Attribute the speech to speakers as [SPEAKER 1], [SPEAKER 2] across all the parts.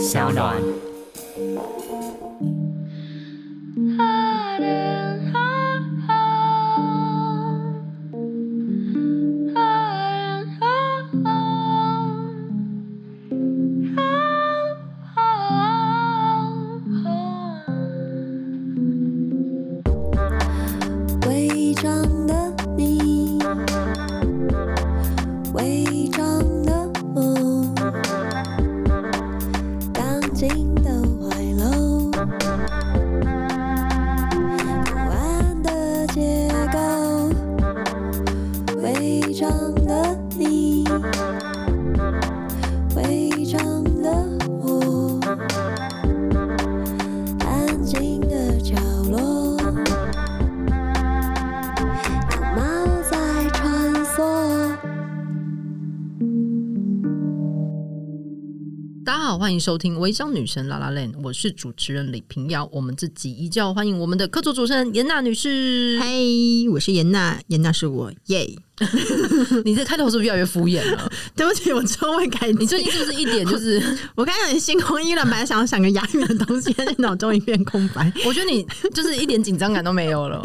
[SPEAKER 1] 小暖。
[SPEAKER 2] 收听《微商女神拉拉链》，我是主持人李平瑶。我们这集依旧欢迎我们的客座主持人严娜女士。
[SPEAKER 3] 嗨，我是严娜，严娜是我耶。
[SPEAKER 2] 你这开头是不是越来越敷衍了？
[SPEAKER 3] 对不起，我之后会改。
[SPEAKER 2] 你最近是不是一点就是
[SPEAKER 3] 我刚才心空意乱，本来想要想个押韵的东西，但是脑中一片空白。
[SPEAKER 2] 我觉得你就是一点紧张感都没有了。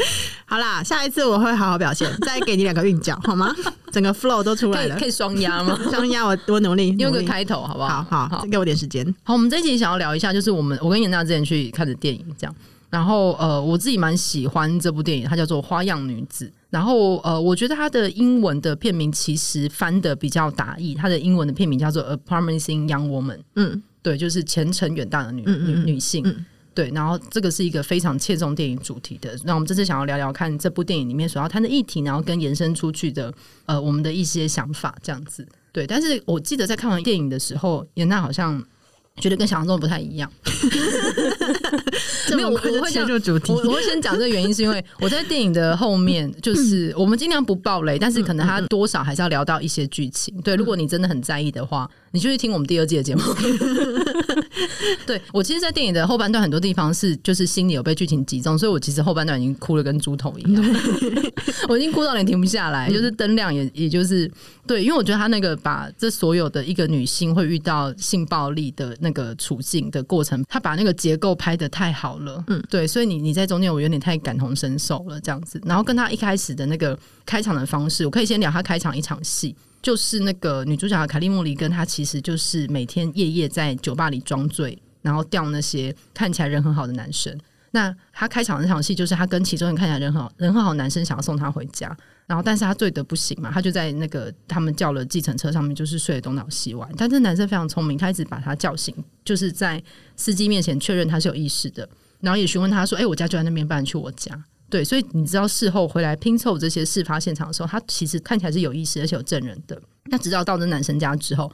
[SPEAKER 3] 好啦，下一次我会好好表现，再给你两个韵脚好吗？整个 flow 都出来了，
[SPEAKER 2] 可以双押吗？
[SPEAKER 3] 双押，我多努力，
[SPEAKER 2] 用个开头好不好？
[SPEAKER 3] 好好，再给我点时间。
[SPEAKER 2] 好，我们这一集想要聊一下，就是我们我跟严娜之前去看的电影，这样。然后呃，我自己蛮喜欢这部电影，它叫做《花样女子》。然后呃，我觉得它的英文的片名其实翻的比较打意，它的英文的片名叫做《A Promising Young Woman》。嗯，对，就是前程远大的女女女性。嗯，对。然后这个是一个非常切中电影主题的。那我们这次想要聊聊看这部电影里面所要谈的议题，然后跟延伸出去的呃我们的一些想法这样子。对，但是我记得在看完电影的时候，严娜好像。觉得跟想象中的不太一样，没有，我会讲主题，我我会先讲这个原因，是因为我在电影的后面，就是我们尽量不爆雷，但是可能他多少还是要聊到一些剧情。对，如果你真的很在意的话，你就去听我们第二季的节目。对，我其实，在电影的后半段很多地方是就是心里有被剧情击中，所以我其实后半段已经哭了跟猪头一样，我已经哭到连停不下来，就是灯亮也也就是对，因为我觉得他那个把这所有的一个女性会遇到性暴力的。那个处境的过程，他把那个结构拍的太好了，嗯，对，所以你你在中间我有点太感同身受了，这样子。然后跟他一开始的那个开场的方式，我可以先聊他开场一场戏，就是那个女主角凯莉莫里根，她其实就是每天夜夜在酒吧里装醉，然后钓那些看起来人很好的男生。那她开场那场戏，就是她跟其中一个看起来人很好、人很好的男生想要送她回家。然后，但是他醉得不行嘛，他就在那个他们叫了计程车上面，就是睡东倒西歪。但是男生非常聪明，他一直把他叫醒，就是在司机面前确认他是有意识的，然后也询问他说：“哎、我家就在那边，不然去我家。”对，所以你知道事后回来拼凑这些事发现场的时候，他其实看起来是有意识而且有证人的。那直到到那男生家之后。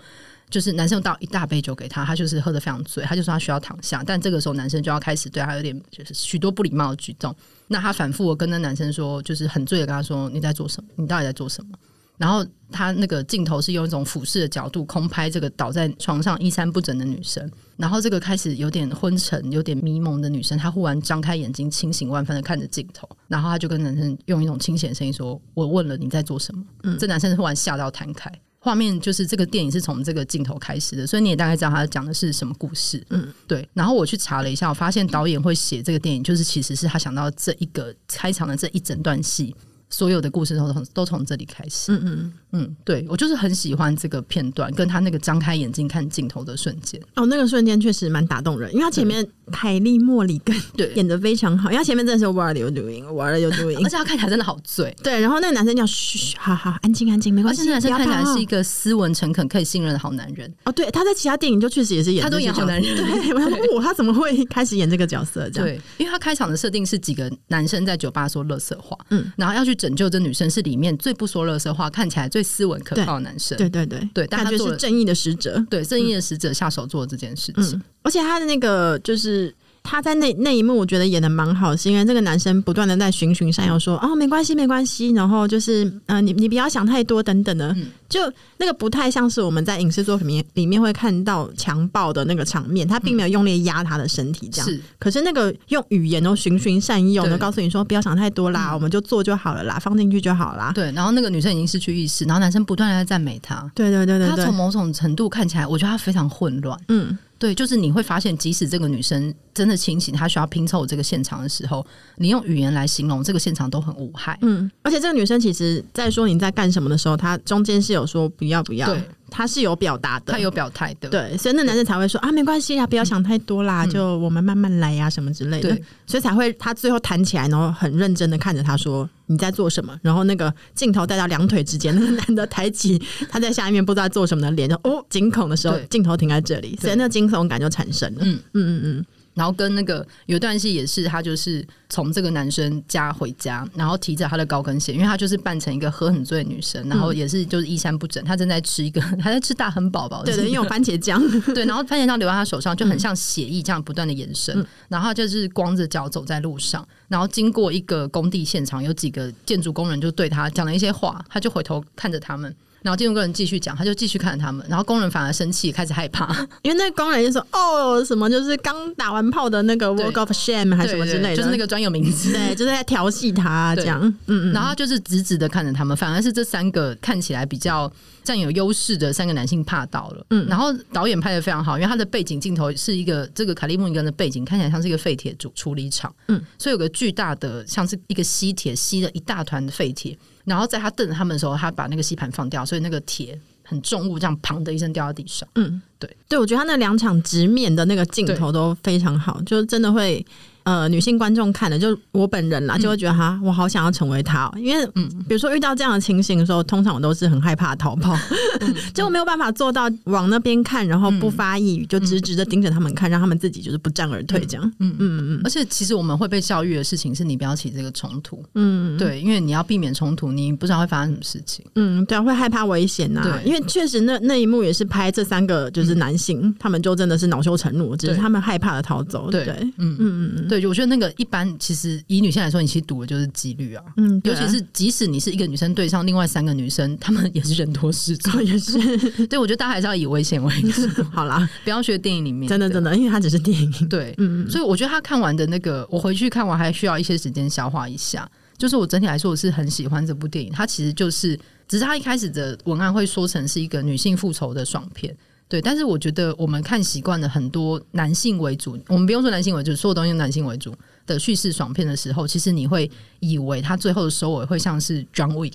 [SPEAKER 2] 就是男生倒一大杯酒给他，他就是喝得非常醉，他就说他需要躺下，但这个时候男生就要开始对他有点就是许多不礼貌的举动。那他反复跟那男生说，就是很醉的跟他说：“你在做什么？你到底在做什么？”然后他那个镜头是用一种俯视的角度空拍这个倒在床上衣衫不整的女生，然后这个开始有点昏沉、有点迷蒙的女生，她忽然张开眼睛，清醒万分的看着镜头，然后她就跟男生用一种清醒的声音说：“我问了你在做什么？”嗯，这男生忽然吓到弹开。画面就是这个电影是从这个镜头开始的，所以你也大概知道他讲的是什么故事。嗯，对。然后我去查了一下，我发现导演会写这个电影，就是其实是他想到这一个开场的这一整段戏。所有的故事都从都从这里开始。嗯嗯嗯，对，我就是很喜欢这个片段，跟他那个张开眼睛看镜头的瞬间。
[SPEAKER 3] 哦，那个瞬间确实蛮打动人，因为他前面凯莉莫里根对演的非常好，因为他前面真的是 What are you doing？What are you doing？
[SPEAKER 2] 而且他看起来真的好醉。对，
[SPEAKER 3] 然后那个男生叫嘘，好好安静安静，没关系。而且那男生看起来是一个斯文诚恳、可以信任的好男人。哦，对，他在其他电影就确实也是演，他都演好男人。对，我想说，他怎么会开始演这个角色？这样，
[SPEAKER 2] 对，因为他开场的设定是几个男生在酒吧说垃圾话，嗯，然后要去拯救这女生是。里面最不说垃圾话，看起来最斯文可靠的男生，
[SPEAKER 3] 对对对对，但他就是正义的使者，
[SPEAKER 2] 对正义的使者下手做这件事情，
[SPEAKER 3] 嗯，而且他的那个就是。他在那那一幕，我觉得演的蛮好，是因为这个男生不断的在循循善诱，说哦，没关系，没关系，然后就是嗯、呃，你你不要想太多，等等的，嗯、就那个不太像是我们在影视作品里面里面会看到强暴的那个场面，他并没有用力压他的身体这样，是，可是那个用语言都循循善诱，的告诉你说不要想太多啦，我们就做就好了啦，放进去就好啦。
[SPEAKER 2] 对，然后那个女生已经失去意识，然后男生不断的在赞美她，
[SPEAKER 3] 对对对对，对，
[SPEAKER 2] 他从某种程度看起来，我觉得他非常混乱，嗯。对，就是你会发现，即使这个女生真的清醒，她需要拼凑这个现场的时候，你用语言来形容这个现场都很无害。
[SPEAKER 3] 嗯，而且这个女生其实在说你在干什么的时候，她中间是有说不要不要。对。他是有表达的，
[SPEAKER 2] 他有表态的，
[SPEAKER 3] 对，所以那男生才会说啊，没关系啊，不要想太多啦，嗯、就我们慢慢来呀，什么之类的，所以才会他最后弹起来，然后很认真的看着他说你在做什么，然后那个镜头带到两腿之间，那个男的抬起他在下面不知道做什么的脸，就哦惊恐的时候，镜头停在这里，所以那惊悚感就产生了，嗯。嗯嗯嗯。
[SPEAKER 2] 然后跟那个有一段戏也是，他就是从这个男生家回家，然后提着他的高跟鞋，因为他就是扮成一个喝很醉的女生，然后也是就是衣衫不整，他正在吃一个，他在吃大亨堡吧，
[SPEAKER 3] 对对，因为有番茄酱，
[SPEAKER 2] 对，然后番茄酱流在他手上，就很像血液这样不断的延伸，嗯、然后他就是光着脚走在路上，然后经过一个工地现场，有几个建筑工人就对他讲了一些话，他就回头看着他们。然后建筑工人继续讲，他就继续看着他们，然后工人反而生气，开始害怕，
[SPEAKER 3] 因为那个工人就说：“哦，什么就是刚打完炮的那个 walk of shame 还是什么之类的，
[SPEAKER 2] 就是那个专有名词，
[SPEAKER 3] 对，就是在调戏他这样。”嗯嗯，
[SPEAKER 2] 然后就是直直的看着他们，反而是这三个看起来比较占有优势的三个男性怕到了。嗯，然后导演拍的非常好，因为他的背景镜头是一个这个卡利莫尼根的背景，看起来像是一个废铁处处理厂。嗯，所以有个巨大的像是一个吸铁吸了一大团的废铁。然后在他瞪着他们的时候，他把那个吸盘放掉，所以那个铁很重物，这样砰的一声掉到地上。嗯，对，
[SPEAKER 3] 对，我觉得他那两场直面的那个镜头都非常好，就真的会。呃，女性观众看的，就我本人啦，就会觉得哈，我好想要成为他，喔，因为嗯，比如说遇到这样的情形的时候，通常我都是很害怕逃跑，就没有办法做到往那边看，然后不发一语，就直直的盯着他们看，让他们自己就是不战而退这样。嗯嗯。嗯。
[SPEAKER 2] 而且其实我们会被教育的事情是你不要起这个冲突。嗯，对，因为你要避免冲突，你不知道会发生什么事情。
[SPEAKER 3] 嗯，对啊，会害怕危险呐。对，因为确实那那一幕也是拍这三个就是男性，他们就真的是恼羞成怒，只是他们害怕的逃走。对，嗯嗯嗯，
[SPEAKER 2] 对，我觉得那个一。般其实以女性来说，你其实赌的就是几率啊。嗯，尤其是即使你是一个女生对上另外三个女生，她们也是人多势众，
[SPEAKER 3] 也是。
[SPEAKER 2] 对，我觉得大家还是要以危险为主。
[SPEAKER 3] 好啦，
[SPEAKER 2] 不要学电影里面，
[SPEAKER 3] 真的真的，因为它只是电影。
[SPEAKER 2] 对，嗯，所以我觉得他看完的那个，我回去看完还需要一些时间消化一下。就是我整体来说，我是很喜欢这部电影。它其实就是，只是它一开始的文案会说成是一个女性复仇的爽片。对，但是我觉得我们看习惯了很多男性为主，我们不用说男性为主，所有东西男性为主的叙事爽片的时候，其实你会以为他最后的收尾会像是 John Wick，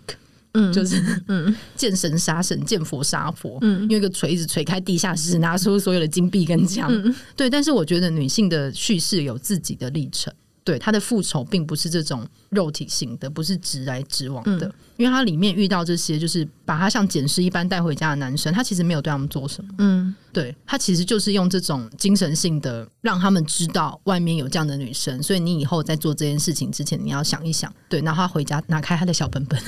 [SPEAKER 2] 嗯，就是嗯，见神杀神，见佛杀佛，嗯，用一个锤子锤开地下室，拿出所有的金币跟枪，嗯，对。但是我觉得女性的叙事有自己的历程，对，她的复仇并不是这种肉体性的，不是直来直往的。嗯因为他里面遇到这些，就是把他像捡尸一般带回家的男生，他其实没有对他们做什么。嗯，对，他其实就是用这种精神性的，让他们知道外面有这样的女生，所以你以后在做这件事情之前，你要想一想。对，然后他回家拿开他的小本本，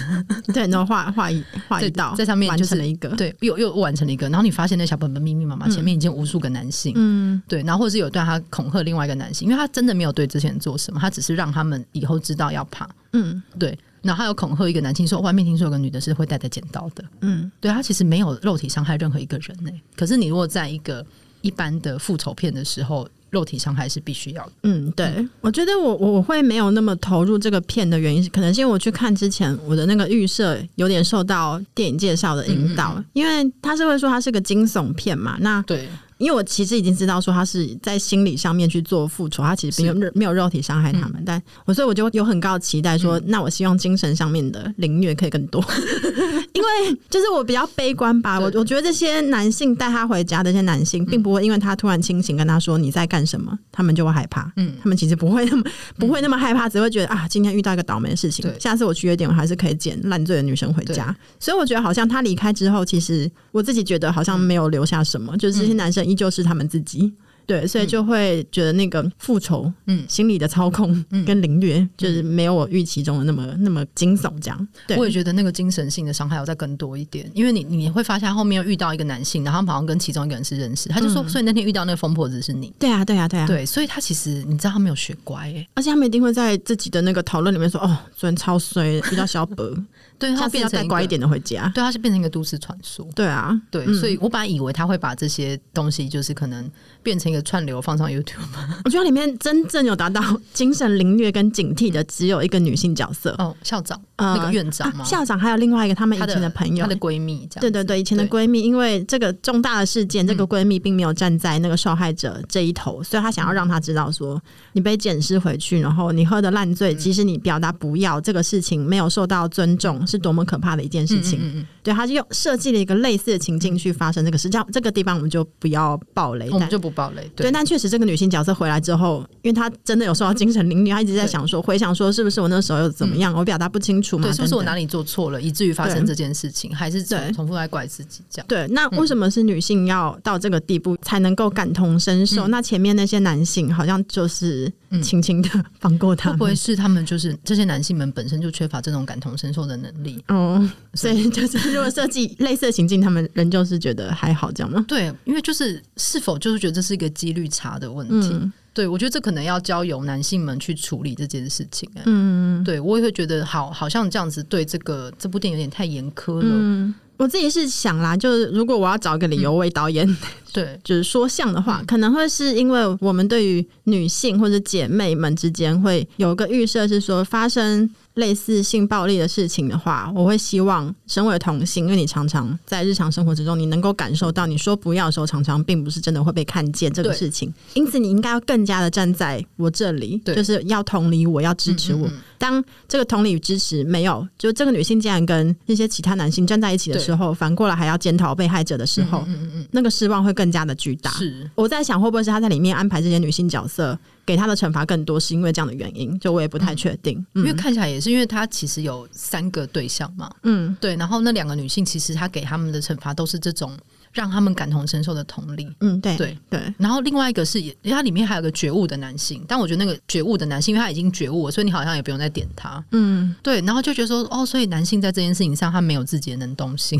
[SPEAKER 3] 对，然后画画一画一道，
[SPEAKER 2] 在上面就是
[SPEAKER 3] 完成了一个，
[SPEAKER 2] 对，又又完成了一个。然后你发现那小本本密密麻麻，前面已经无数个男性。嗯，对，然后或者是有对他恐吓另外一个男性，因为他真的没有对这些人做什么，他只是让他们以后知道要怕。嗯，对。然后他有恐吓一个男性说，外面听说有个女的是会带着剪刀的。嗯，对，他其实没有肉体伤害任何一个人呢。可是你如果在一个一般的复仇片的时候，肉体伤害是必须要的。
[SPEAKER 3] 嗯，对，嗯、我觉得我我会没有那么投入这个片的原因是，可能是因为我去看之前，我的那个预设有点受到电影介绍的引导，嗯、因为他是会说他是个惊悚片嘛。那对。因为我其实已经知道说他是在心理上面去做复仇，他其实没有没有肉体伤害他们，嗯、但我所以我就有很高的期待说，嗯、那我希望精神上面的凌虐可以更多，因为就是我比较悲观吧，我我觉得这些男性带他回家的这些男性，并不会因为他突然清醒跟他说你在干什么，他们就会害怕，嗯，他们其实不会那么不会那么害怕，只会觉得啊，今天遇到一个倒霉的事情，下次我去约点我还是可以捡烂醉的女生回家，所以我觉得好像他离开之后，其实我自己觉得好像没有留下什么，嗯、就是这些男生。依旧是他们自己，对，所以就会觉得那个复仇，嗯，心理的操控跟凌虐，就是没有我预期中的那么那么惊悚。这样，对，
[SPEAKER 2] 我也觉得那个精神性的伤害要再更多一点，因为你你会发现后面又遇到一个男性，然后他好像跟其中一个人是认识，他就说，所以那天遇到那个疯婆子是你，
[SPEAKER 3] 对啊，对啊，对啊，
[SPEAKER 2] 对，所以他其实你知道他没有学乖，哎，
[SPEAKER 3] 而且他们一定会在自己的那个讨论里面说，哦，昨天超衰，遇到小伯。对，他变成乖一点的回家。
[SPEAKER 2] 对，他是变成一个都市传说。
[SPEAKER 3] 对啊，
[SPEAKER 2] 对，嗯、所以我本来以为他会把这些东西，就是可能变成一个串流放上 YouTube 吗？
[SPEAKER 3] 我觉得里面真正有达到 精神凌虐跟警惕的，只有一个女性角色
[SPEAKER 2] 哦，校长，呃、那个院长嘛、啊？
[SPEAKER 3] 校长还有另外一个他们以前的朋友，
[SPEAKER 2] 她的闺蜜，
[SPEAKER 3] 对对对，以前的闺蜜，因为这个重大的事件，这个闺蜜并没有站在那个受害者这一头，所以她想要让她知道说，你被捡尸回去，然后你喝的烂醉，即使你表达不要这个事情没有受到尊重，是多么可怕的一件事情。嗯嗯嗯对，他就用设计了一个类似的情境去发生这个事，这样这个地方我们就不要爆雷，
[SPEAKER 2] 我们就不爆雷。对，
[SPEAKER 3] 对但确实这个女性角色回来之后，因为她真的有受到精神凌虐，她一直在想说，回想说是不是我那时候又怎么样，我表达不清楚嘛？
[SPEAKER 2] 对，是不是我哪里做错了，以至于发生这件事情，还是重重复来怪自己这样？
[SPEAKER 3] 对，那为什么是女性要到这个地步才能够感同身受？那前面那些男性好像就是轻轻的放过他，
[SPEAKER 2] 会不会是他们就是这些男性们本身就缺乏这种感同身受的能力？
[SPEAKER 3] 哦，所以就是如果设计类似的情境，他们仍旧是觉得还好这样吗？
[SPEAKER 2] 对，因为就是是否就是觉得这是一个几率差的问题？嗯、对我觉得这可能要交由男性们去处理这件事情、欸。嗯，对我也会觉得好，好像这样子对这个这部电影有点太严苛了。嗯
[SPEAKER 3] 我自己是想啦，就是如果我要找一个理由为导演，嗯、
[SPEAKER 2] 对，
[SPEAKER 3] 就是说像的话，嗯、可能会是因为我们对于女性或者姐妹们之间会有一个预设，是说发生类似性暴力的事情的话，我会希望身为同性，因为你常常在日常生活之中，你能够感受到你说不要的时候，常常并不是真的会被看见这个事情，因此你应该要更加的站在我这里，就是要同理我，要支持我。嗯嗯嗯当这个同理与支持没有，就这个女性竟然跟那些其他男性站在一起的时候，反过来还要检讨被害者的时候，嗯嗯嗯那个失望会更加的巨大。是，我在想会不会是他在里面安排这些女性角色，给他的惩罚更多，是因为这样的原因？就我也不太确定，
[SPEAKER 2] 嗯嗯、因为看起来也是因为他其实有三个对象嘛，嗯，对，然后那两个女性其实他给他们的惩罚都是这种。让他们感同身受的同理，
[SPEAKER 3] 嗯，对
[SPEAKER 2] 对
[SPEAKER 3] 对。
[SPEAKER 2] 然后另外一个是，因为它里面还有个觉悟的男性，但我觉得那个觉悟的男性，因为他已经觉悟了，所以你好像也不用再点他，嗯，对。然后就觉得说，哦，所以男性在这件事情上，他没有自己的能动性。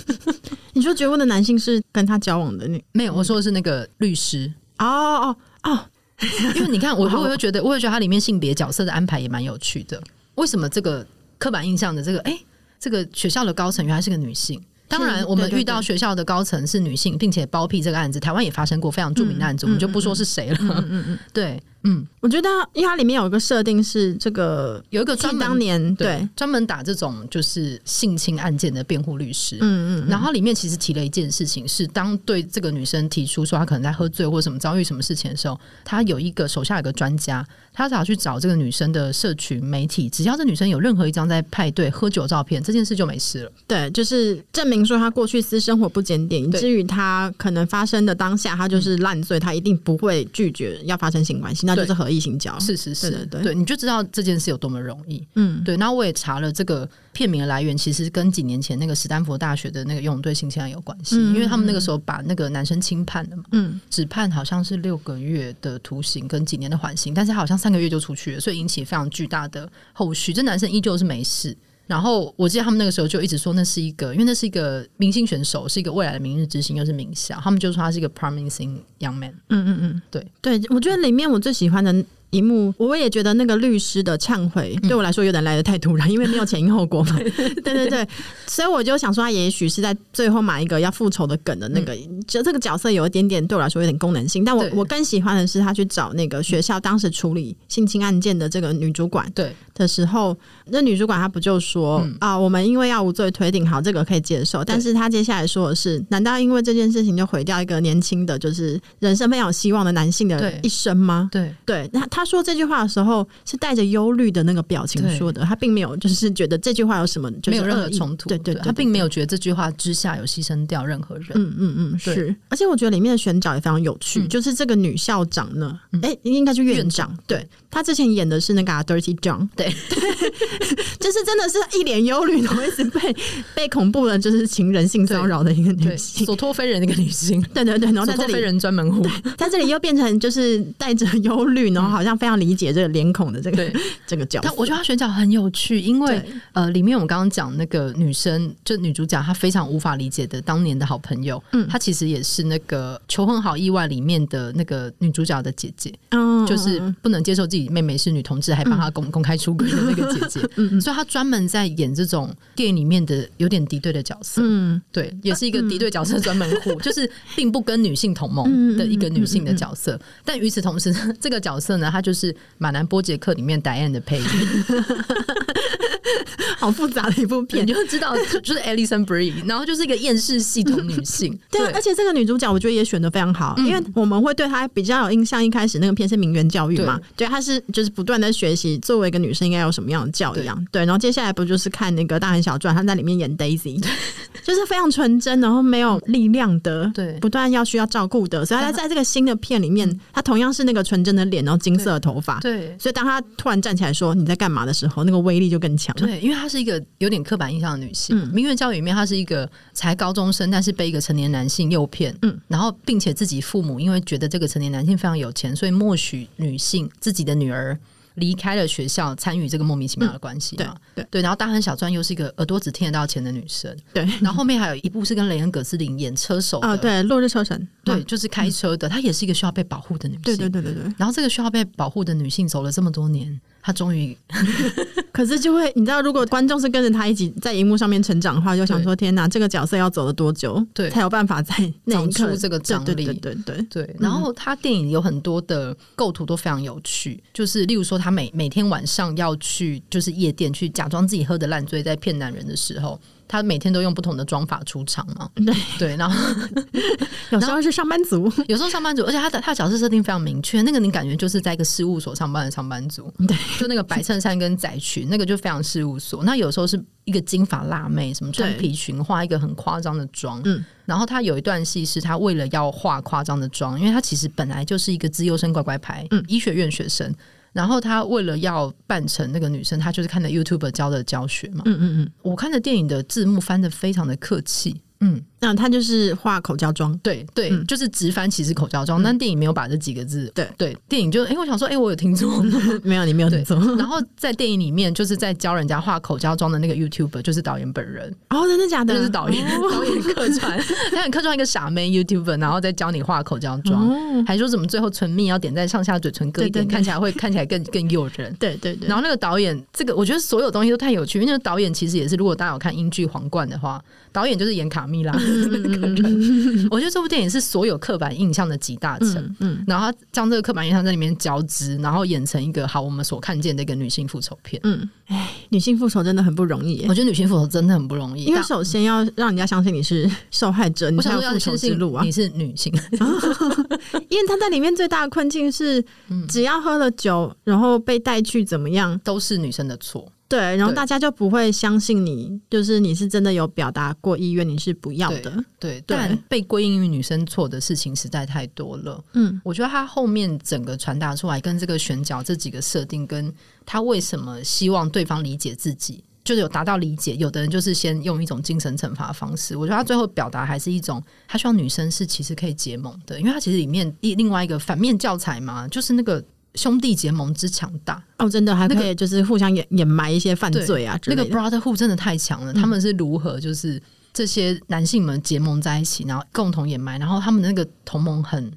[SPEAKER 3] 你说觉悟的男性是跟他交往的那
[SPEAKER 2] 没有？我说的是那个律师。
[SPEAKER 3] 哦哦哦，
[SPEAKER 2] 因为你看，我我又觉得，我会觉得它里面性别角色的安排也蛮有趣的。为什么这个刻板印象的这个，哎，这个学校的高层原来是个女性？当然，我们遇到学校的高层是女性，并且包庇这个案子，台湾也发生过非常著名的案子，我们就不说是谁了。嗯嗯嗯，对。嗯，我觉得，
[SPEAKER 3] 因为它里面有一个设定是这个
[SPEAKER 2] 有一个专门
[SPEAKER 3] 当年
[SPEAKER 2] 对专门打这种就是性侵案件的辩护律师，嗯嗯，然后里面其实提了一件事情，是当对这个女生提出说她可能在喝醉或者什么遭遇什么事情的时候，他有一个手下有个专家，他只要去找这个女生的社群媒体，只要这女生有任何一张在派对喝酒照片，这件事就没事了。
[SPEAKER 3] 对，就是证明说她过去私生活不检点，以至于她可能发生的当下，她就是烂醉，她一定不会拒绝要发生性关系。那就是合意性交，
[SPEAKER 2] 是是是，对你就知道这件事有多么容易。嗯，对。然后我也查了这个片名的来源，其实跟几年前那个史丹佛大学的那个游泳队性侵案有关系，嗯、因为他们那个时候把那个男生轻判了嘛，嗯，只判好像是六个月的徒刑跟几年的缓刑，但是他好像三个月就出去了，所以引起非常巨大的后续。这男生依旧是没事。然后我记得他们那个时候就一直说那是一个，因为那是一个明星选手，是一个未来的明日之星，又是名校，他们就说他是一个 promising young man。嗯嗯嗯，对
[SPEAKER 3] 对，我觉得里面我最喜欢的。一幕，我也觉得那个律师的忏悔对我来说有点来得太突然，嗯、因为没有前因后果嘛。对对对，所以我就想说，他也许是在最后买一个要复仇的梗的那个，嗯、就这个角色有一点点对我来说有点功能性。但我我更喜欢的是他去找那个学校当时处理性侵案件的这个女主管对的时候，那女主管她不就说、嗯、啊，我们因为要无罪推定，好，这个可以接受。但是她接下来说的是，难道因为这件事情就毁掉一个年轻的，就是人生非常有希望的男性的一生吗？对对，那他。他说这句话的时候是带着忧虑的那个表情说的，他并没有就是觉得这句话有什么，就是、
[SPEAKER 2] 没有任何冲突。对对，对，对，他并没有觉得这句话之下有牺牲掉任何人。嗯嗯嗯，
[SPEAKER 3] 是。而且我觉得里面的选角也非常有趣，嗯、就是这个女校长呢，哎、嗯，应该是院长。对，对她之前演的是那个、啊、Dirty John，对，就是真的是一脸忧虑，然后一直被被恐怖的，就是情人性骚扰的一个女性，
[SPEAKER 2] 所托非人的一个女性。
[SPEAKER 3] 对对对，然后在这里
[SPEAKER 2] 非人专门户，
[SPEAKER 3] 在这里又变成就是带着忧虑，然后好像。上非常理解这个脸孔的这
[SPEAKER 2] 个
[SPEAKER 3] 这个角色。
[SPEAKER 2] 但我觉得他选角很有趣，因
[SPEAKER 3] 为
[SPEAKER 2] 呃，里面我们刚刚讲那个女生，就女主角，她非常无法理解的当年的好朋友，嗯，她其实也是那个《求婚好意外》里面的那个女主角的姐姐，嗯，就是不能接受自己妹妹是女同志，还帮她公、嗯、公开出轨的那个姐姐，嗯，所以她专门在演这种电影里面的有点敌对的角色，嗯，对，也是一个敌对角色专门户，嗯、就是并不跟女性同盟的一个女性的角色，但与此同时，这个角色呢，她就是马南波杰克里面 Diane 的配音。
[SPEAKER 3] 好复杂的一部片，
[SPEAKER 2] 你就知道就是 Alison Brie，然后就是一个厌世系统女性。
[SPEAKER 3] 对，而且这个女主角我觉得也选的非常好，因为我们会对她比较有印象。一开始那个片是名媛教育嘛，对，她是就是不断的学习作为一个女生应该有什么样的教养。对，然后接下来不就是看那个大亨小传，她在里面演 Daisy，就是非常纯真，然后没有力量的，对，不断要需要照顾的。所以他在这个新的片里面，他同样是那个纯真的脸，然后金色的头发，对。所以当他突然站起来说你在干嘛的时候，那个威力就更强了。
[SPEAKER 2] 对，因为她是一个有点刻板印象的女性。名媛教育里面，她是一个才高中生，但是被一个成年男性诱骗，嗯，然后并且自己父母因为觉得这个成年男性非常有钱，所以默许女性自己的女儿离开了学校，参与这个莫名其妙的关系嘛。对对，然后大亨小传又是一个耳朵只听得到钱的女生，对。然后后面还有一部是跟雷恩·葛斯林演车手啊，
[SPEAKER 3] 对，落日车神，
[SPEAKER 2] 对，就是开车的，她也是一个需要被保护的女性。对对对对对。然后这个需要被保护的女性走了这么多年。她终于，
[SPEAKER 3] 可是就会，你知道，如果观众是跟着他一起在荧幕上面成长的话，就想说：天哪，这个角色要走了多久，对，才有办法在
[SPEAKER 2] 长出这个张力？对
[SPEAKER 3] 对对对。
[SPEAKER 2] 然后他电影有很多的构图都非常有趣，就是例如说，他每每天晚上要去就是夜店去假装自己喝的烂醉，在骗男人的时候。他每天都用不同的妆法出场嘛？对。对，然后
[SPEAKER 3] 有时候是上班族，
[SPEAKER 2] 有时候上班族，而且他的他的角色设定非常明确，那个你感觉就是在一个事务所上班的上班族，对，就那个白衬衫跟窄裙，那个就非常事务所。那有时候是一个金发辣妹，什么穿皮裙，画一个很夸张的妆，嗯，然后他有一段戏是他为了要化夸张的妆，因为他其实本来就是一个资优生乖乖牌，嗯，医学院学生。然后他为了要扮成那个女生，他就是看的 YouTuber 教的教学嘛。嗯嗯嗯，我看的电影的字幕翻的非常的客气。嗯。
[SPEAKER 3] 那他就是画口胶妆，
[SPEAKER 2] 对对，嗯、就是直翻其实口胶妆，嗯、但电影没有把这几个字，对对，电影就哎、欸，我想说，哎、欸，我有听错，
[SPEAKER 3] 没有，你没有听错。
[SPEAKER 2] 然后在电影里面，就是在教人家画口胶妆的那个 YouTuber，就是导演本人。
[SPEAKER 3] 哦，真的假的？
[SPEAKER 2] 就是导演，哦、导演客串，导演客串一个傻妹 YouTuber，然后再教你画口胶妆，哦、还说什么最后唇蜜要点在上下嘴唇各一点，对对对，看起来会看起来更更诱人。对对对。然后那个导演，这个我觉得所有东西都太有趣，因为那个导演其实也是，如果大家有看英剧《皇冠》的话，导演就是演卡蜜拉。嗯 我觉得这部电影是所有刻板印象的集大成，嗯，嗯，然后他将这个刻板印象在里面交织，然后演成一个好我们所看见的一个女性复仇片，嗯，
[SPEAKER 3] 哎，女性复仇真的很不容易，
[SPEAKER 2] 我觉得女性复仇真的很不容易，
[SPEAKER 3] 因为首先要让人家相信你是受害者，你才有复仇之路啊，
[SPEAKER 2] 你是女性，
[SPEAKER 3] 因为她在里面最大的困境是，只要喝了酒，然后被带去怎么样，
[SPEAKER 2] 都是女生的错。
[SPEAKER 3] 对，然后大家就不会相信你，就是你是真的有表达过意愿，你是不要的。
[SPEAKER 2] 对，对，但被归因于女生错的事情实在太多了。嗯，我觉得他后面整个传达出来，跟这个选角这几个设定，跟他为什么希望对方理解自己，就是有达到理解。有的人就是先用一种精神惩罚方式，我觉得他最后表达还是一种，他希望女生是其实可以结盟的，因为他其实里面一另外一个反面教材嘛，就是那个。兄弟结盟之强大
[SPEAKER 3] 哦，真的还可以就是互相掩掩埋一些犯罪啊，
[SPEAKER 2] 那个 brotherhood 真的太强了。嗯、他们是如何就是这些男性们结盟在一起，然后共同掩埋，然后他们那个同盟很。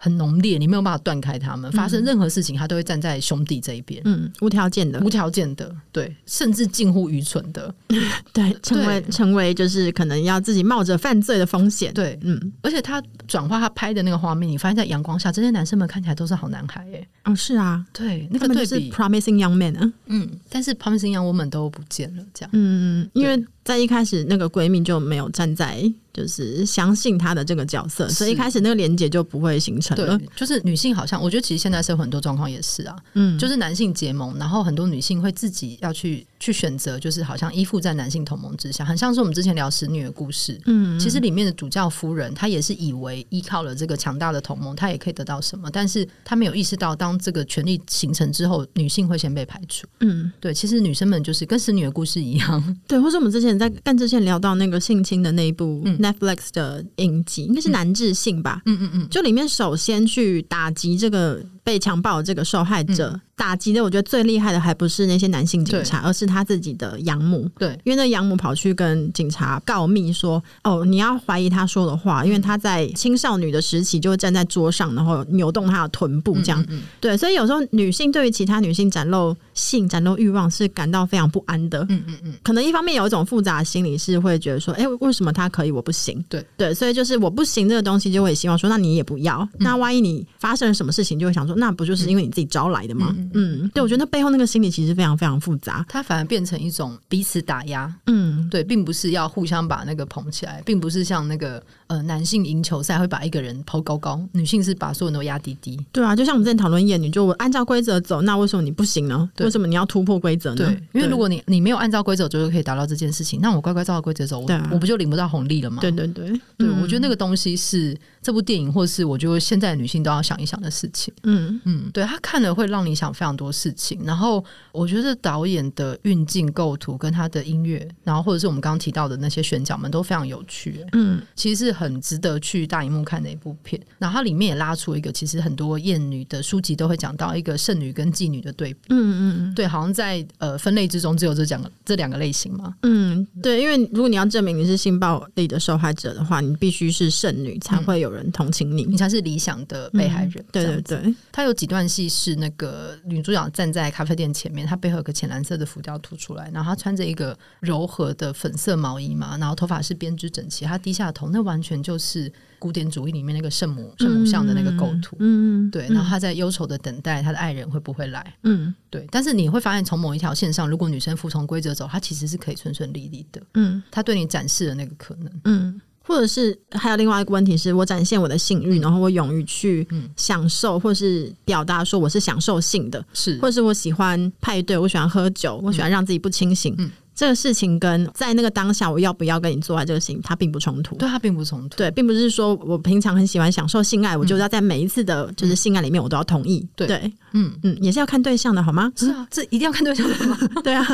[SPEAKER 2] 很浓烈，你没有办法断开他们。发生任何事情，他都会站在兄弟这一边。嗯，
[SPEAKER 3] 无条件的，
[SPEAKER 2] 无条件的，对，甚至近乎愚蠢的，
[SPEAKER 3] 对，成为成为就是可能要自己冒着犯罪的风险。
[SPEAKER 2] 对，嗯，而且他转化他拍的那个画面，你发现在阳光下，这些男生们看起来都是好男孩耶。
[SPEAKER 3] 哦，是啊，
[SPEAKER 2] 对，那个对比
[SPEAKER 3] ，promising young men 啊，
[SPEAKER 2] 嗯，但是 promising young woman 都不见了，这样，
[SPEAKER 3] 嗯嗯，因为在一开始那个闺蜜就没有站在。就是相信她的这个角色，所以一开始那个连接就不会形成了。
[SPEAKER 2] 对，就是女性好像，我觉得其实现在社会很多状况也是啊，嗯，就是男性结盟，然后很多女性会自己要去去选择，就是好像依附在男性同盟之下，很像是我们之前聊使女的故事，嗯，其实里面的主教夫人她也是以为依靠了这个强大的同盟，她也可以得到什么，但是她没有意识到，当这个权力形成之后，女性会先被排除。嗯，对，其实女生们就是跟使女的故事一样，
[SPEAKER 3] 对，或者我们之前在干之前聊到那个性侵的那一部 Netflix 的。影集应该是男质性吧，嗯嗯嗯，就里面首先去打击这个被强暴的这个受害者。嗯打击的，我觉得最厉害的还不是那些男性警察，而是他自己的养母。
[SPEAKER 2] 对，
[SPEAKER 3] 因为那养母跑去跟警察告密说：“哦，你要怀疑他说的话，因为他在青少女的时期就会站在桌上，然后扭动他的臀部，这样。嗯嗯嗯”对，所以有时候女性对于其他女性展露性、展露欲望是感到非常不安的。嗯嗯嗯，可能一方面有一种复杂的心理是会觉得说：“哎、欸，为什么他可以，我不行？”对对，所以就是我不行这个东西，就会希望说：“那你也不要。嗯”那万一你发生了什么事情，就会想说：“那不就是因为你自己招来的吗？”嗯，对，我觉得那。背后那个心理其实非常非常复杂，
[SPEAKER 2] 它反而变成一种彼此打压。嗯，对，并不是要互相把那个捧起来，并不是像那个呃男性赢球赛会把一个人抛高高，女性是把所有人都压低低。
[SPEAKER 3] 对啊，就像我们之前讨论厌女，就我按照规则走，那为什么你不行呢？为什么你要突破规则呢？
[SPEAKER 2] 对，因为如果你你没有按照规则走就可以达到这件事情，那我乖乖照规则走，我、啊、我不就领不到红利了吗？
[SPEAKER 3] 对对对，
[SPEAKER 2] 对、嗯、我觉得那个东西是这部电影，或是我觉得现在的女性都要想一想的事情。嗯嗯，对，他看了会让你想非常多事情，然后。我觉得导演的运镜构图跟他的音乐，然后或者是我们刚刚提到的那些选角们都非常有趣，嗯，其实是很值得去大荧幕看的一部片。然后它里面也拉出一个，其实很多厌女的书籍都会讲到一个剩女跟妓女的对比，嗯嗯，对，好像在呃分类之中只有这两个这两个类型嘛，
[SPEAKER 3] 嗯，对，因为如果你要证明你是性暴力的受害者的话，你必须是剩女才会有人同情你，
[SPEAKER 2] 你才是理想的被害人。嗯、
[SPEAKER 3] 对对对，
[SPEAKER 2] 它有几段戏是那个女主角站在咖啡店前面。她背后有个浅蓝色的浮雕凸出来，然后她穿着一个柔和的粉色毛衣嘛，然后头发是编织整齐，她低下头，那完全就是古典主义里面那个圣母圣母像的那个构图，嗯，对。然后他在忧愁的等待他的爱人会不会来，嗯，对。但是你会发现，从某一条线上，如果女生服从规则走，她其实是可以顺顺利利的，嗯，她对你展示了那个可能，嗯。
[SPEAKER 3] 或者是还有另外一个问题是，我展现我的性欲，然后我勇于去享受，或是表达说我是享受性的，是，或者是我喜欢派对，我喜欢喝酒，我喜欢让自己不清醒。嗯这个事情跟在那个当下我要不要跟你做爱这个事情，它并不冲突。
[SPEAKER 2] 对，它并不冲突。
[SPEAKER 3] 对，并不是说我平常很喜欢享受性爱，嗯、我就要在每一次的就是性爱里面我都要同意。对，对嗯嗯，也是要看对象的好吗？
[SPEAKER 2] 是啊，这一定要看对象的吗？
[SPEAKER 3] 对啊，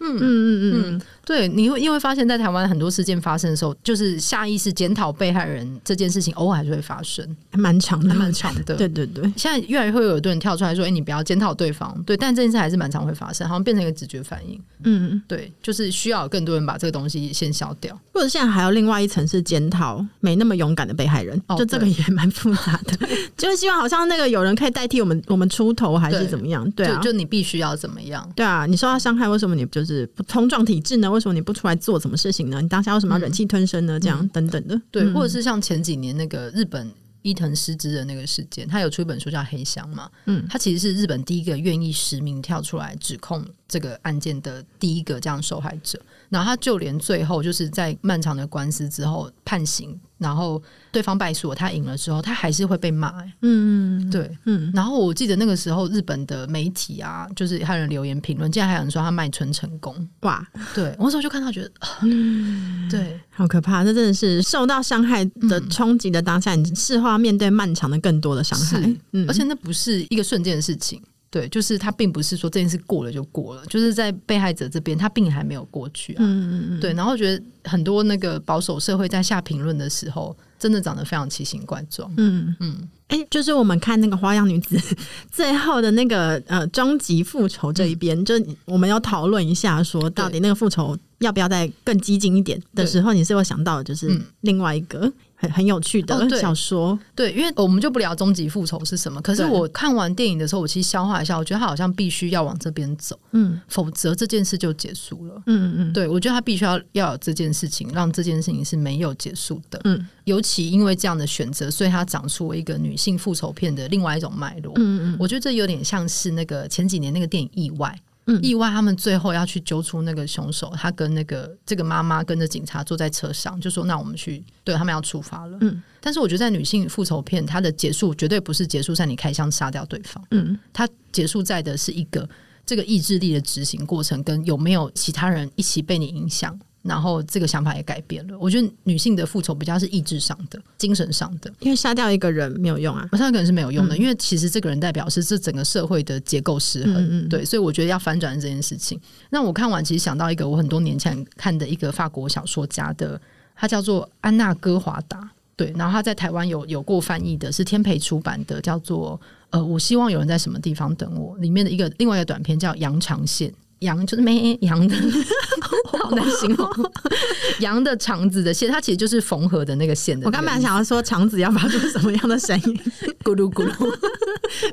[SPEAKER 3] 嗯嗯嗯嗯，
[SPEAKER 2] 对，你会因为发现在台湾很多事件发生的时候，就是下意识检讨被害人这件事情，偶尔还是会发生，
[SPEAKER 3] 还蛮长的，
[SPEAKER 2] 蛮长的。
[SPEAKER 3] 对对对，
[SPEAKER 2] 现在越来越会有一个人跳出来说：“哎、欸，你不要检讨对方。”对，但这件事还是蛮常会发生，好像变成一个直觉反应。嗯，对，就是需要。更多人把这个东西先消掉，
[SPEAKER 3] 或者现在还有另外一层是检讨没那么勇敢的被害人，哦、就这个也蛮复杂的，就是希望好像那个有人可以代替我们，我们出头还是怎么样？对，对啊，
[SPEAKER 2] 就，就你必须要怎么样？
[SPEAKER 3] 对啊，你受到伤害，为什么你就是不冲撞体制呢？为什么你不出来做什么事情呢？你当下为什么要忍气吞声呢？嗯、这样等等的，
[SPEAKER 2] 对，或者是像前几年那个日本。伊藤失之的那个事件，他有出一本书叫《黑箱》嘛？嗯，他其实是日本第一个愿意实名跳出来指控这个案件的第一个这样受害者。然后他就连最后就是在漫长的官司之后判刑，然后对方败诉，他赢了之后，他还是会被骂、欸。嗯，对，嗯。然后我记得那个时候日本的媒体啊，就是还有人留言评论，竟然还有人说他卖春成功。哇，对，我那时候就看到觉得，嗯，对。
[SPEAKER 3] 好可怕！这真的是受到伤害的冲击的当下，嗯、你事后要面对漫长的更多的伤害，
[SPEAKER 2] 嗯、而且那不是一个瞬间的事情。对，就是他并不是说这件事过了就过了，就是在被害者这边，他并还没有过去啊。嗯嗯对，然后觉得很多那个保守社会在下评论的时候，真的长得非常奇形怪状。嗯嗯。
[SPEAKER 3] 哎、欸，就是我们看那个《花样女子》最后的那个呃终极复仇这一边，嗯、就我们要讨论一下，说到底那个复仇要不要再更激进一点的时候，你是会想到的就是另外一个。很很有趣的小说。哦
[SPEAKER 2] 对，对，因为我们就不聊终极复仇是什么。可是我看完电影的时候，我其实消化一下，我觉得他好像必须要往这边走，嗯，否则这件事就结束了，嗯嗯，对，我觉得他必须要要有这件事情，让这件事情是没有结束的，嗯，尤其因为这样的选择，所以他长出了一个女性复仇片的另外一种脉络，嗯嗯，我觉得这有点像是那个前几年那个电影《意外》。嗯、意外，他们最后要去揪出那个凶手。他跟那个这个妈妈跟着警察坐在车上，就说：“那我们去。”对，他们要出发了。嗯，但是我觉得在女性复仇片，它的结束绝对不是结束在你开枪杀掉对方。嗯，它结束在的是一个这个意志力的执行过程，跟有没有其他人一起被你影响。然后这个想法也改变了。我觉得女性的复仇比较是意志上的、精神上的，
[SPEAKER 3] 因为杀掉一个人没有用啊，
[SPEAKER 2] 杀掉一个人是没有用的，嗯、因为其实这个人代表是这整个社会的结构失衡。嗯嗯对，所以我觉得要反转这件事情。那我看完其实想到一个我很多年前看的一个法国小说家的，他叫做安娜·戈华达。对，然后他在台湾有有过翻译的，是天培出版的，叫做呃，我希望有人在什么地方等我，里面的一个另外一个短片叫《羊肠线》。羊就是咩羊的，好难形容。羊的肠子的线，它其实就是缝合的那个线的。
[SPEAKER 3] 我刚本来想要说肠子要发出什么样的声音，
[SPEAKER 2] 咕噜咕噜，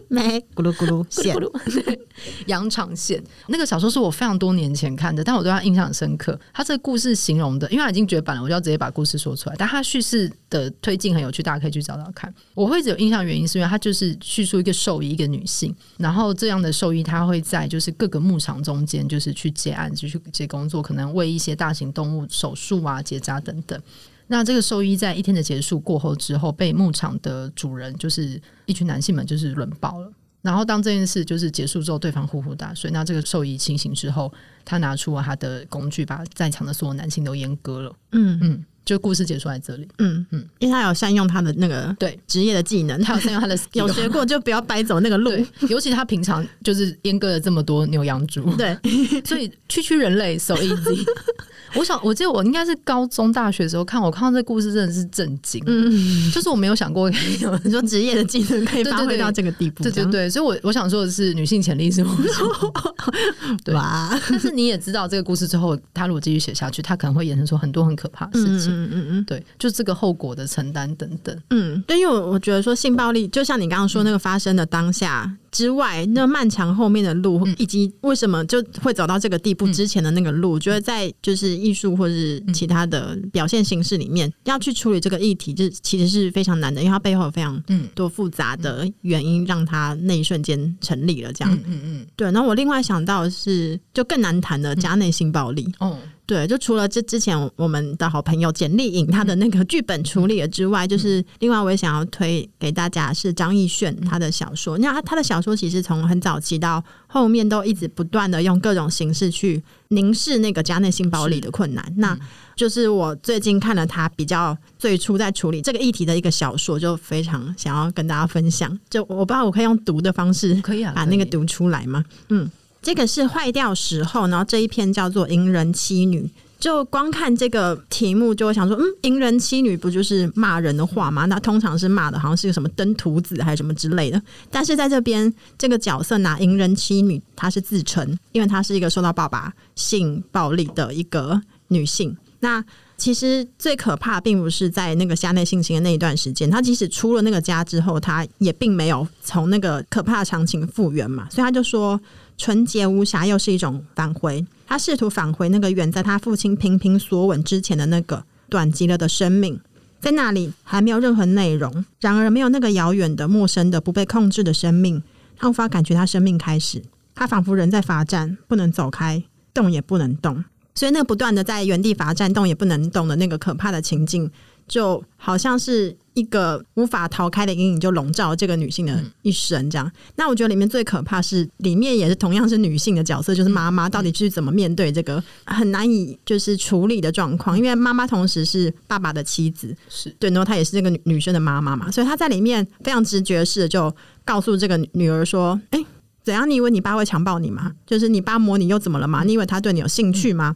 [SPEAKER 3] 咩咕噜咕噜线，
[SPEAKER 2] 对，羊肠线。那个小说是我非常多年前看的，但我对它印象很深刻。它这个故事形容的，因为它已经绝版了，我就要直接把故事说出来。但它叙事的推进很有趣，大家可以去找找看。我会一直有印象，原因是因为它就是叙述一个兽医，一个女性，然后这样的兽医，她会在就是各个牧场中间。就是去接案子，去接工作，可能为一些大型动物手术啊、结扎等等。那这个兽医在一天的结束过后之后，被牧场的主人，就是一群男性们，就是轮爆了。然后当这件事就是结束之后，对方呼呼大睡。那这个兽医清醒之后，他拿出了他的工具，把在场的所有男性都阉割了。嗯嗯。就故事结束在这里，嗯嗯，因
[SPEAKER 3] 为他有善用他的那个对。职业的技能，
[SPEAKER 2] 他有善用他的
[SPEAKER 3] 有学过，就不要白走那个路。
[SPEAKER 2] 尤其他平常就是阉割了这么多牛羊猪，
[SPEAKER 3] 对，
[SPEAKER 2] 所以区区人类 so easy。我想，我记得我应该是高中、大学的时候看，我看到这故事真的是震惊。嗯，就是我没有想过，有人说职业的技能可以发挥到这个地步。对对对，所以我我想说的是，女性潜力是无穷。对吧？但是你也知道，这个故事之后，他如果继续写下去，他可能会衍生出很多很可怕的事情。嗯嗯嗯，对，就这个后果的承担等等。
[SPEAKER 3] 嗯，对，因为我我觉得说性暴力，就像你刚刚说那个发生的当下之外，那漫长后面的路，以及为什么就会走到这个地步之前的那个路，我觉得在就是。艺术或者是其他的表现形式里面，要去处理这个议题，就其实是非常难的，因为它背后有非常多复杂的原因，让它那一瞬间成立了。这样，嗯嗯嗯，对。然后我另外想到的是，就更难谈的家内性暴力。哦。对，就除了这之前我们的好朋友简丽颖她的那个剧本处理了之外，就是另外我也想要推给大家是张艺炫他的小说。那他他的小说其实从很早期到后面都一直不断的用各种形式去凝视那个家内性暴力的困难。那就是我最近看了他比较最初在处理这个议题的一个小说，就非常想要跟大家分享。就我不知道我可以用读的方式可以啊，把那个读出来吗？嗯。这个是坏掉时候，然后这一篇叫做《淫人妻女》。就光看这个题目，就会想说，嗯，淫人妻女不就是骂人的话吗？那通常是骂的，好像是个什么登徒子还是什么之类的。但是在这边，这个角色拿淫人妻女，她是自称，因为她是一个受到爸爸性暴力的一个女性。那其实最可怕，并不是在那个家内性侵的那一段时间，她即使出了那个家之后，她也并没有从那个可怕的场景复原嘛。所以她就说。纯洁无瑕又是一种返回，他试图返回那个远在他父亲频频索吻之前的那个短极了的生命，在那里还没有任何内容。然而，没有那个遥远的、陌生的、不被控制的生命，他无法感觉他生命开始。他仿佛人在罚站，不能走开，动也不能动。所以，那不断的在原地罚站、动也不能动的那个可怕的情境。就好像是一个无法逃开的阴影，就笼罩这个女性的一生。这样，那我觉得里面最可怕是里面也是同样是女性的角色，就是妈妈到底是怎么面对这个很难以就是处理的状况？因为妈妈同时是爸爸的妻子，是对，然后她也是这个女女生的妈妈嘛，所以她在里面非常直觉式的就告诉这个女儿说：“哎，怎样？你以为你爸会强暴你吗？就是你爸摸你又怎么了吗？你以为他对你有兴趣吗？”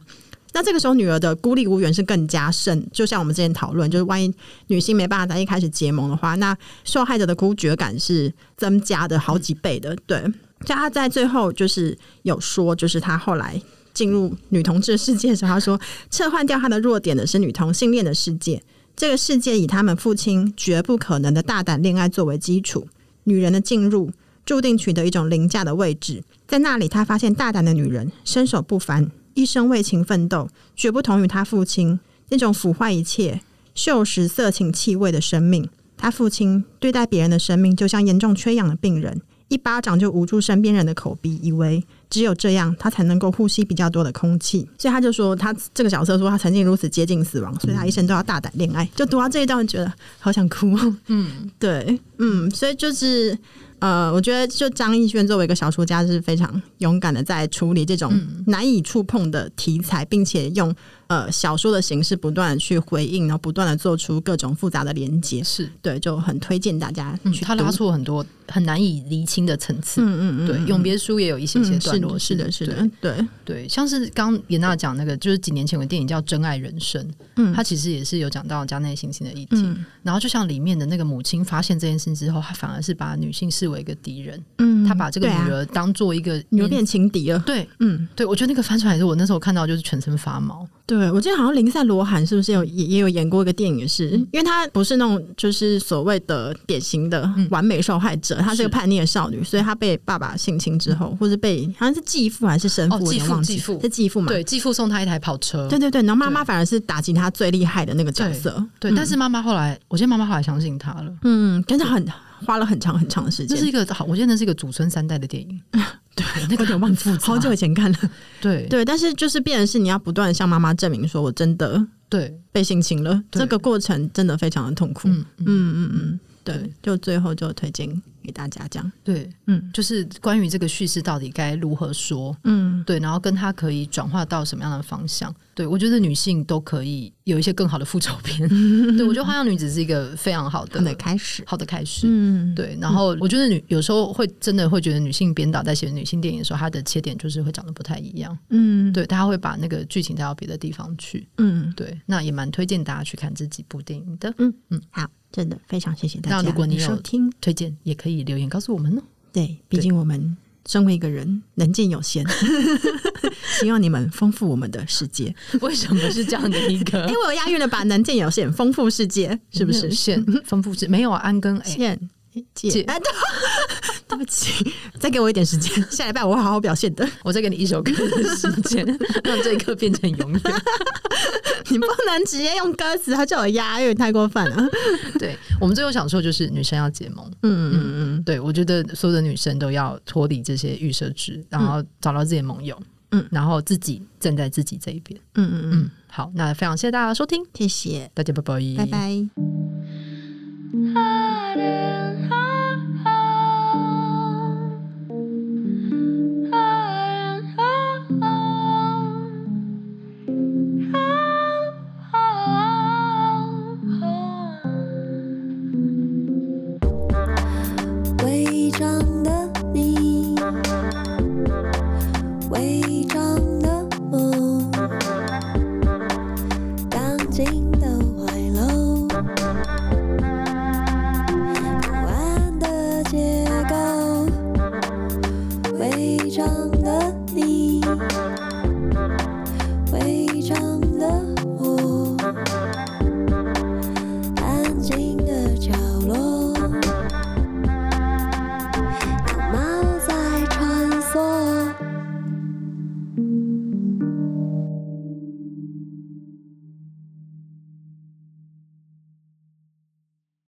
[SPEAKER 3] 那这个时候，女儿的孤立无援是更加甚。就像我们之前讨论，就是万一女性没办法在一开始结盟的话，那受害者的孤绝感是增加的好几倍的。对，就他在最后就是有说，就是他后来进入女同志世界的时候，他说，撤换掉他的弱点的是女同性恋的世界。这个世界以他们父亲绝不可能的大胆恋爱作为基础，女人的进入注定取得一种凌驾的位置，在那里，他发现大胆的女人身手不凡。一生为情奋斗，绝不同于他父亲那种腐坏一切、锈蚀色情气味的生命。他父亲对待别人的生命，就像严重缺氧的病人，一巴掌就捂住身边人的口鼻，以为只有这样，他才能够呼吸比较多的空气。所以他就说，他这个角色说，他曾经如此接近死亡，所以他一生都要大胆恋爱。就读到这一段，觉得好想哭。嗯，对，嗯，所以就是。呃，我觉得就张艺轩作为一个小说家是非常勇敢的，在处理这种难以触碰的题材，并且用呃小说的形式不断的去回应，然后不断的做出各种复杂的连接，
[SPEAKER 2] 是。
[SPEAKER 3] 对，就很推荐大家去读。
[SPEAKER 2] 他拉出很多很难以厘清的层次，
[SPEAKER 3] 嗯嗯嗯，
[SPEAKER 2] 对，永别书也有一些些段落，
[SPEAKER 3] 是的，是的，对。
[SPEAKER 2] 对，像是刚严娜讲那个，就是几年前有个电影叫《真爱人生》，嗯，他其实也是有讲到家内性侵的议题，然后就像里面的那个母亲发现这件事之后，她反而是把女性视为一个敌人，嗯，他把这个女儿当做一个
[SPEAKER 3] 有点情敌了，
[SPEAKER 2] 对，嗯，对，我觉得那个翻出来是我那时候看到就是全身发毛。
[SPEAKER 3] 对，我记得好像林赛·罗韩是不是有也也有演过一个电影是，是、嗯、因为她不是那种就是所谓的典型的完美受害者，她、嗯、是个叛逆的少女，所以她被爸爸性侵之后，嗯、或是被好像是继父还是生父，
[SPEAKER 2] 继父继父。
[SPEAKER 3] 是继父嘛？
[SPEAKER 2] 对，继父送她一台跑车，
[SPEAKER 3] 对对对，然后妈妈反而是打击她最厉害的那个角色，
[SPEAKER 2] 对，对嗯、但是妈妈后来，我觉得妈妈后来相信她了，
[SPEAKER 3] 嗯，真的很花了很长很长的时间，
[SPEAKER 2] 这是一个好，我觉得那是一个祖孙三代的电影。
[SPEAKER 3] 对，那个有点忘记，好久以前看了。
[SPEAKER 2] 对。
[SPEAKER 3] 对，但是就是变成是你要不断向妈妈证明说，我真的
[SPEAKER 2] 对。
[SPEAKER 3] 被性侵了，这个过程真的非常的痛苦。嗯嗯。嗯嗯，对，就最后就推荐给大家这样。
[SPEAKER 2] 对，嗯，就是关于这个叙事到底该如何说，嗯，对，然后跟他可以转化到什么样的方向。对，我觉得女性都可以有一些更好的复仇片。对，我觉得《花样女子》是一个非常好的
[SPEAKER 3] 开始，
[SPEAKER 2] 好的开始。嗯，对。然后我觉得女有时候会真的会觉得女性编导在写女性电影的时候，她的切点就是会长得不太一样。嗯，对，她会把那个剧情带到别的地方去。嗯，对。那也蛮推荐大家去看这几部电影的。嗯嗯，
[SPEAKER 3] 好，真的非常谢谢大家。
[SPEAKER 2] 那如果你有听推荐，也可以留言告诉我们呢。
[SPEAKER 3] 对，毕竟我们。身为一个人，能见有限，希望你们丰富我们的世界。
[SPEAKER 2] 为什么是这样的一个？
[SPEAKER 3] 因为我押韵了，把能见有限，丰富世界，是不是？
[SPEAKER 2] 限丰富世没有啊？安跟
[SPEAKER 3] 限界。对不起，再给我一点时间，下礼拜我会好好表现的。
[SPEAKER 2] 我再给你一首歌的时间，让这一刻变成永远。
[SPEAKER 3] 你不能直接用歌词，他叫我押韵，太过分了。
[SPEAKER 2] 对，我们最后想说，就是女生要结盟。嗯嗯嗯，对，我觉得所有的女生都要脱离这些预设值，然后找到自己的盟友。嗯，然后自己站在自己这一边。嗯嗯嗯。好，那非常谢谢大家的收听，
[SPEAKER 3] 谢谢
[SPEAKER 2] 大家，拜拜，
[SPEAKER 3] 拜拜。